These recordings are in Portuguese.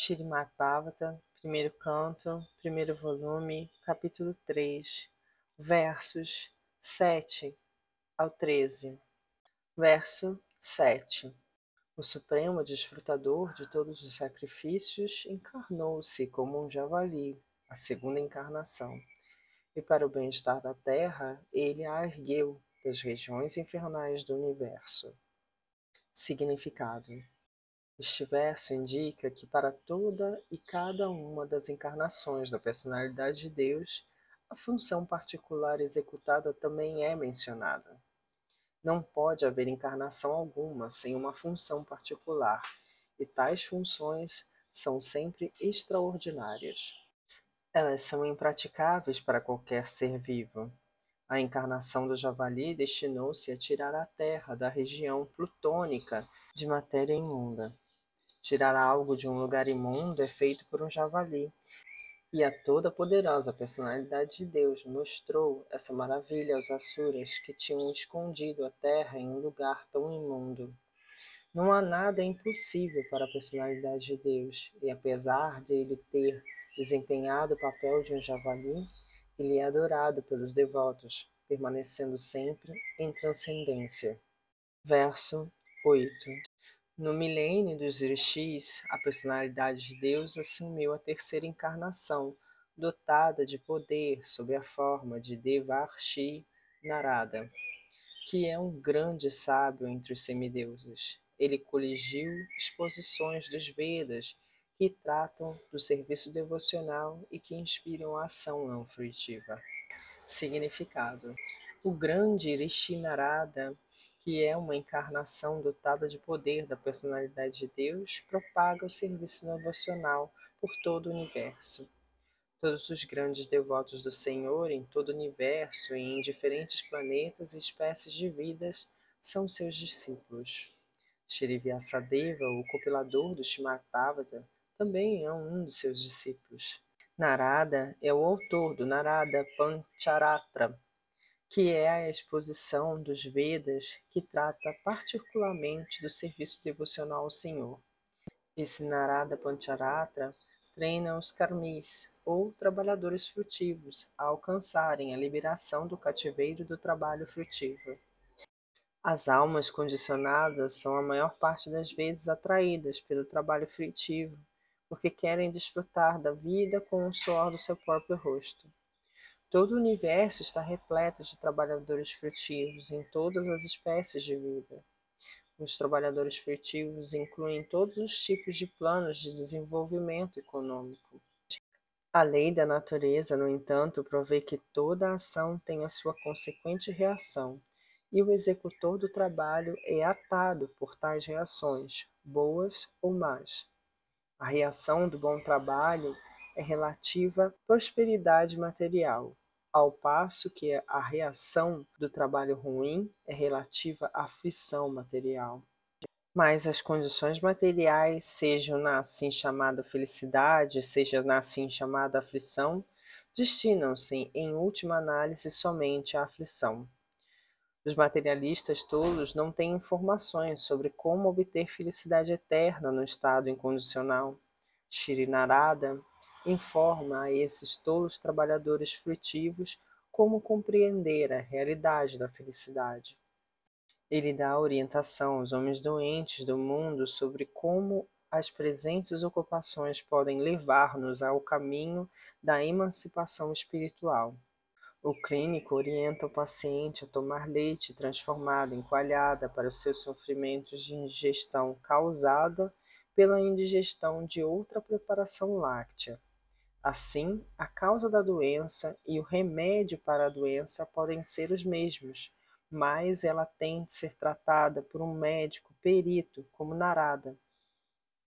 Shrimad Bhavata, primeiro canto, primeiro volume, capítulo 3, versos 7 ao 13. Verso 7. O Supremo Desfrutador de todos os sacrifícios encarnou-se como um javali, a segunda encarnação, e para o bem-estar da terra, ele a ergueu das regiões infernais do universo. Significado este verso indica que para toda e cada uma das encarnações da personalidade de Deus, a função particular executada também é mencionada. Não pode haver encarnação alguma sem uma função particular, e tais funções são sempre extraordinárias. Elas são impraticáveis para qualquer ser vivo. A encarnação do javali destinou-se a tirar a Terra da região plutônica de matéria imunda. Tirar algo de um lugar imundo é feito por um javali. E a toda poderosa personalidade de Deus mostrou essa maravilha aos Asuras que tinham escondido a terra em um lugar tão imundo. Não há nada impossível para a personalidade de Deus, e apesar de ele ter desempenhado o papel de um javali, ele é adorado pelos devotos, permanecendo sempre em transcendência. Verso 8 no milênio dos rishis, a personalidade de Deus assumiu a terceira encarnação, dotada de poder sob a forma de Devarshi Narada, que é um grande sábio entre os semideuses. Ele coligiu exposições dos Vedas que tratam do serviço devocional e que inspiram a ação não fruitiva. Significado: O grande Rishi Narada que é uma encarnação dotada de poder da personalidade de Deus, propaga o serviço devocional por todo o universo. Todos os grandes devotos do Senhor em todo o universo e em diferentes planetas e espécies de vidas são seus discípulos. Shri Vyasadeva, o compilador do Srimad também é um dos seus discípulos. Narada é o autor do Narada Pancharatra, que é a exposição dos Vedas que trata particularmente do serviço devocional ao Senhor. Esse Narada Pancharatra treina os karmis, ou trabalhadores frutivos, a alcançarem a liberação do cativeiro do trabalho frutivo. As almas condicionadas são a maior parte das vezes atraídas pelo trabalho frutivo, porque querem desfrutar da vida com o suor do seu próprio rosto. Todo o universo está repleto de trabalhadores furtivos em todas as espécies de vida. Os trabalhadores furtivos incluem todos os tipos de planos de desenvolvimento econômico. A lei da natureza, no entanto, provê que toda ação tem a sua consequente reação, e o executor do trabalho é atado por tais reações, boas ou más. A reação do bom trabalho é relativa à prosperidade material, ao passo que a reação do trabalho ruim é relativa à aflição material. Mas as condições materiais, sejam na assim chamada felicidade, seja na assim chamada aflição, destinam-se, em última análise, somente à aflição. Os materialistas tolos não têm informações sobre como obter felicidade eterna no estado incondicional. Shirinarada informa a esses tolos trabalhadores frutivos como compreender a realidade da felicidade. Ele dá orientação aos homens doentes do mundo sobre como as presentes ocupações podem levar-nos ao caminho da emancipação espiritual. O clínico orienta o paciente a tomar leite transformado em coalhada para os seus sofrimentos de indigestão causada pela indigestão de outra preparação láctea. Assim, a causa da doença e o remédio para a doença podem ser os mesmos, mas ela tem de ser tratada por um médico perito, como Narada.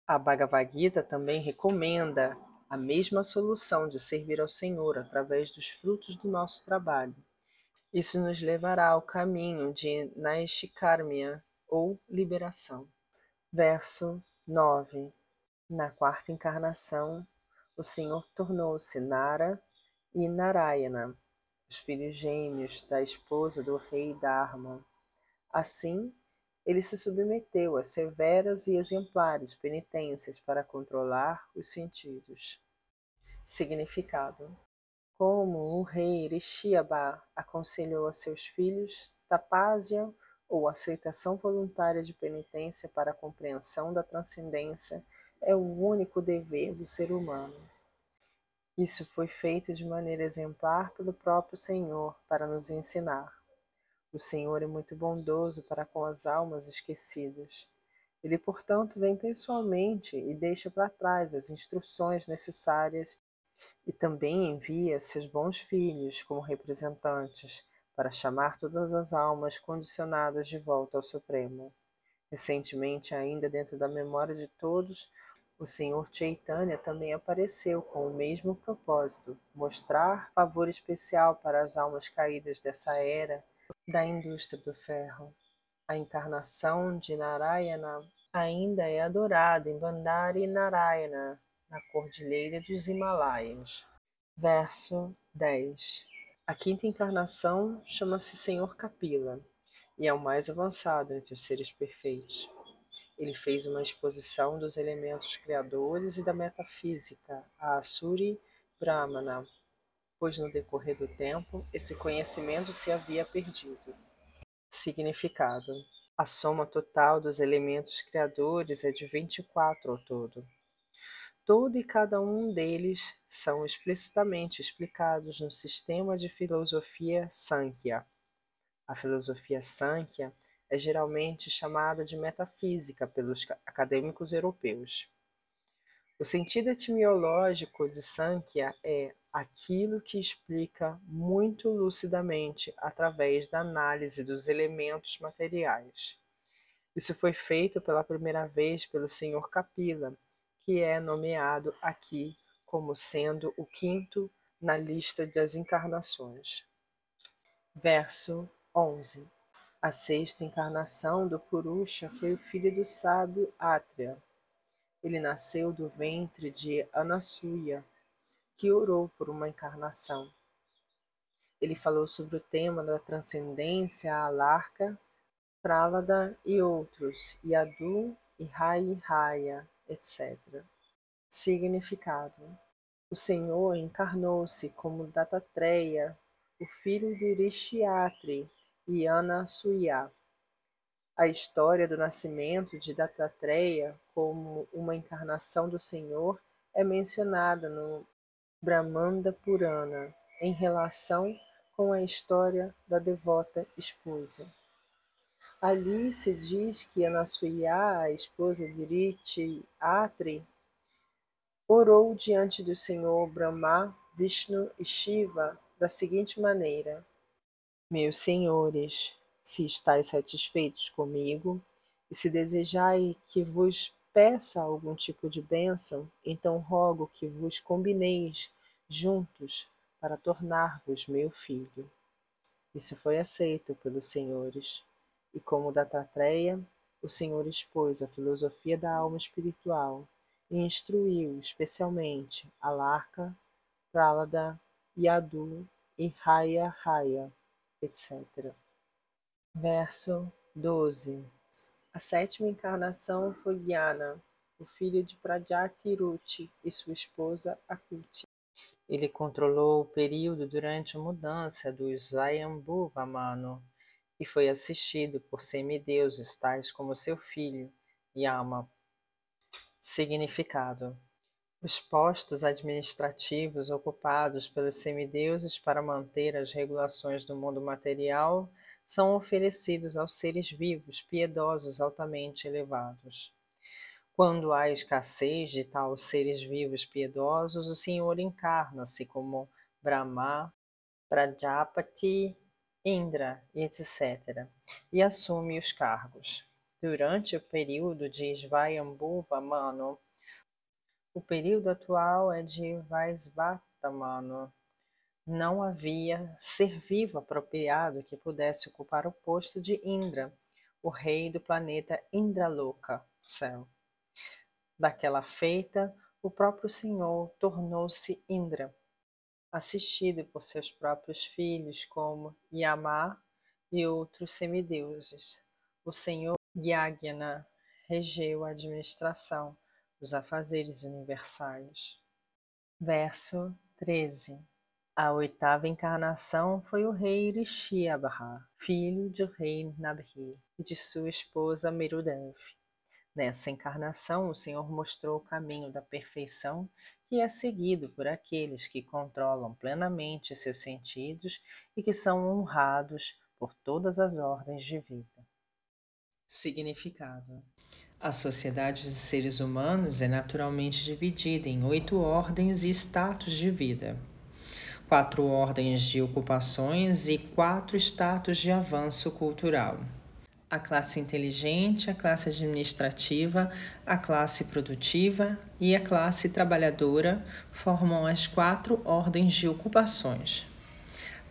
A Bhagavad Gita também recomenda a mesma solução de servir ao Senhor através dos frutos do nosso trabalho. Isso nos levará ao caminho de Naishikarmya, ou liberação. Verso 9. Na quarta encarnação, o Senhor tornou-se Nara e Narayana, os filhos gêmeos da esposa do rei Dharma. Assim, ele se submeteu a severas e exemplares penitências para controlar os sentidos. Significado: Como o rei Erishiaba aconselhou a seus filhos, tapásia ou aceitação voluntária de penitência para a compreensão da transcendência é o único dever do ser humano. Isso foi feito de maneira exemplar pelo próprio Senhor para nos ensinar. O Senhor é muito bondoso para com as almas esquecidas. Ele, portanto, vem pessoalmente e deixa para trás as instruções necessárias e também envia seus bons filhos como representantes para chamar todas as almas condicionadas de volta ao Supremo. Recentemente, ainda dentro da memória de todos, o Senhor Chaitanya também apareceu com o mesmo propósito, mostrar favor especial para as almas caídas dessa era da indústria do ferro. A encarnação de Narayana ainda é adorada em Bandari Narayana, na Cordilheira dos Himalaias. Verso 10. A quinta encarnação chama-se Senhor Kapila e é o mais avançado entre os seres perfeitos. Ele fez uma exposição dos elementos criadores e da metafísica, a Asuri Brahmana, pois no decorrer do tempo esse conhecimento se havia perdido. Significado: A soma total dos elementos criadores é de 24 ao todo. Todo e cada um deles são explicitamente explicados no sistema de filosofia Sankhya. A filosofia Sankhya é geralmente chamada de metafísica pelos acadêmicos europeus. O sentido etimológico de Sankhya é aquilo que explica muito lucidamente através da análise dos elementos materiais. Isso foi feito pela primeira vez pelo Sr. Kapila, que é nomeado aqui como sendo o quinto na lista das encarnações. Verso 11. A sexta encarnação do Purusha foi o filho do sábio Atreya ele nasceu do ventre de Anasuya, que orou por uma encarnação. Ele falou sobre o tema da transcendência Alarca, Pralada e outros, Yadu e Rai Raya, etc. Significado: O Senhor encarnou-se como Datatreya, o filho de Rishiatri e Anasuya a história do nascimento de Dattatreya como uma encarnação do Senhor é mencionada no Brahmanda Purana em relação com a história da devota esposa. Ali se diz que Anasuya, a esposa de Riti Atri, orou diante do Senhor Brahma, Vishnu e Shiva da seguinte maneira: Meus senhores, se estáis satisfeitos comigo, e se desejai que vos peça algum tipo de bênção, então rogo que vos combineis juntos para tornar-vos meu filho. Isso foi aceito pelos senhores, e como Datatreya, o Senhor expôs a filosofia da alma espiritual e instruiu especialmente Alarca, Pralada, Yadu e Raya Raya, etc. Verso 12 A sétima encarnação foi Gyana, o filho de Pradyatiruti e sua esposa Akuti. Ele controlou o período durante a mudança do Svayambhuva e foi assistido por semideuses tais como seu filho, Yama. Significado os postos administrativos ocupados pelos semideuses para manter as regulações do mundo material são oferecidos aos seres vivos piedosos altamente elevados. Quando há escassez de tais seres vivos piedosos, o Senhor encarna-se como Brahma, Prajapati, Indra, etc., e assume os cargos. Durante o período de Svayambhuva Mano, o período atual é de Vaisvata Mano, não havia ser vivo apropriado que pudesse ocupar o posto de Indra, o rei do planeta Indraloka, céu. Daquela feita, o próprio Senhor tornou-se Indra, assistido por seus próprios filhos como Yama e outros semideuses. O Senhor Yagna regeu a administração dos afazeres universais. Verso 13. A oitava encarnação foi o rei Rishyabha, filho do rei Nabhi e de sua esposa Merudev. Nessa encarnação, o Senhor mostrou o caminho da perfeição que é seguido por aqueles que controlam plenamente seus sentidos e que são honrados por todas as ordens de vida. Significado: A sociedade de seres humanos é naturalmente dividida em oito ordens e status de vida quatro ordens de ocupações e quatro status de avanço cultural. A classe inteligente, a classe administrativa, a classe produtiva e a classe trabalhadora formam as quatro ordens de ocupações.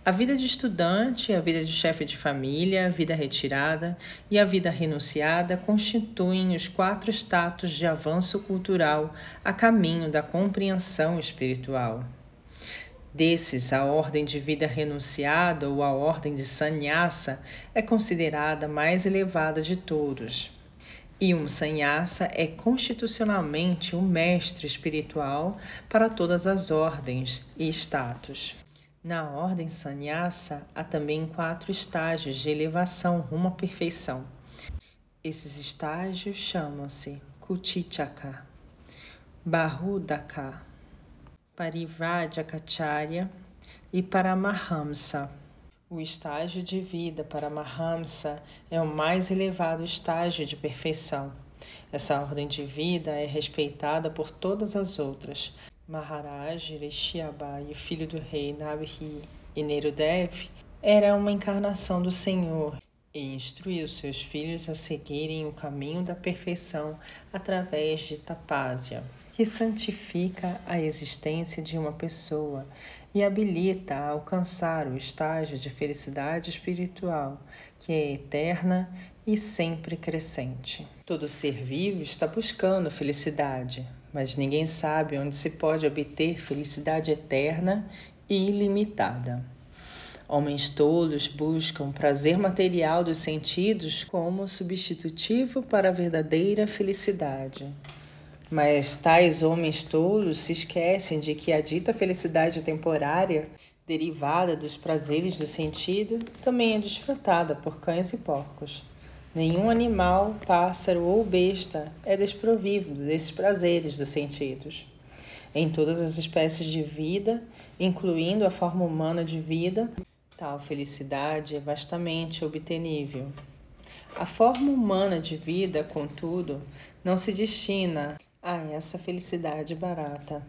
A vida de estudante, a vida de chefe de família, a vida retirada e a vida renunciada constituem os quatro status de avanço cultural a caminho da compreensão espiritual. Desses, a ordem de vida renunciada ou a ordem de sannyasa é considerada mais elevada de todos. E um sannyasa é constitucionalmente o um mestre espiritual para todas as ordens e status. Na ordem sannyasa há também quatro estágios de elevação rumo à perfeição. Esses estágios chamam-se Kutichaka, Bahudaka, Parivrajakacharya e Paramahamsa. O estágio de vida Paramahamsa é o mais elevado estágio de perfeição. Essa ordem de vida é respeitada por todas as outras. Maharaj Rishyabhai, filho do rei Nabhi e Nerudev, era uma encarnação do Senhor e instruiu seus filhos a seguirem o caminho da perfeição através de tapásia que santifica a existência de uma pessoa e habilita a alcançar o estágio de felicidade espiritual, que é eterna e sempre crescente. Todo ser vivo está buscando felicidade, mas ninguém sabe onde se pode obter felicidade eterna e ilimitada. Homens tolos buscam prazer material dos sentidos como substitutivo para a verdadeira felicidade. Mas tais homens tolos se esquecem de que a dita felicidade temporária, derivada dos prazeres do sentido, também é desfrutada por cães e porcos. Nenhum animal, pássaro ou besta é desprovido desses prazeres dos sentidos. Em todas as espécies de vida, incluindo a forma humana de vida, tal felicidade é vastamente obtenível. A forma humana de vida, contudo, não se destina a essa felicidade barata.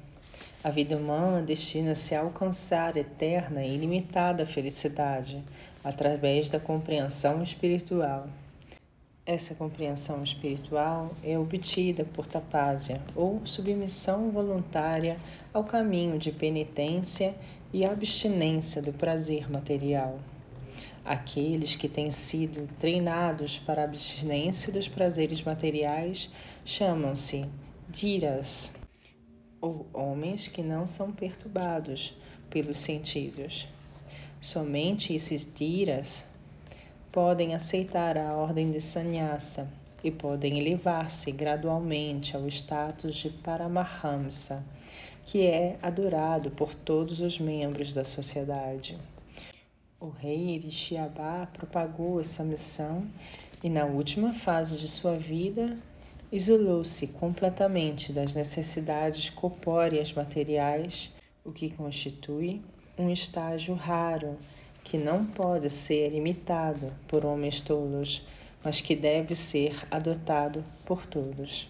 A vida humana destina-se a alcançar eterna e ilimitada felicidade através da compreensão espiritual. Essa compreensão espiritual é obtida por tapásia ou submissão voluntária ao caminho de penitência e abstinência do prazer material. Aqueles que têm sido treinados para a abstinência dos prazeres materiais chamam-se diras, ou homens que não são perturbados pelos sentidos. Somente esses diras podem aceitar a ordem de sannyasa e podem elevar-se gradualmente ao status de Paramahamsa, que é adorado por todos os membros da sociedade. O rei Irishiabá propagou essa missão e, na última fase de sua vida, isolou-se completamente das necessidades corpóreas materiais, o que constitui um estágio raro que não pode ser imitado por homens tolos, mas que deve ser adotado por todos.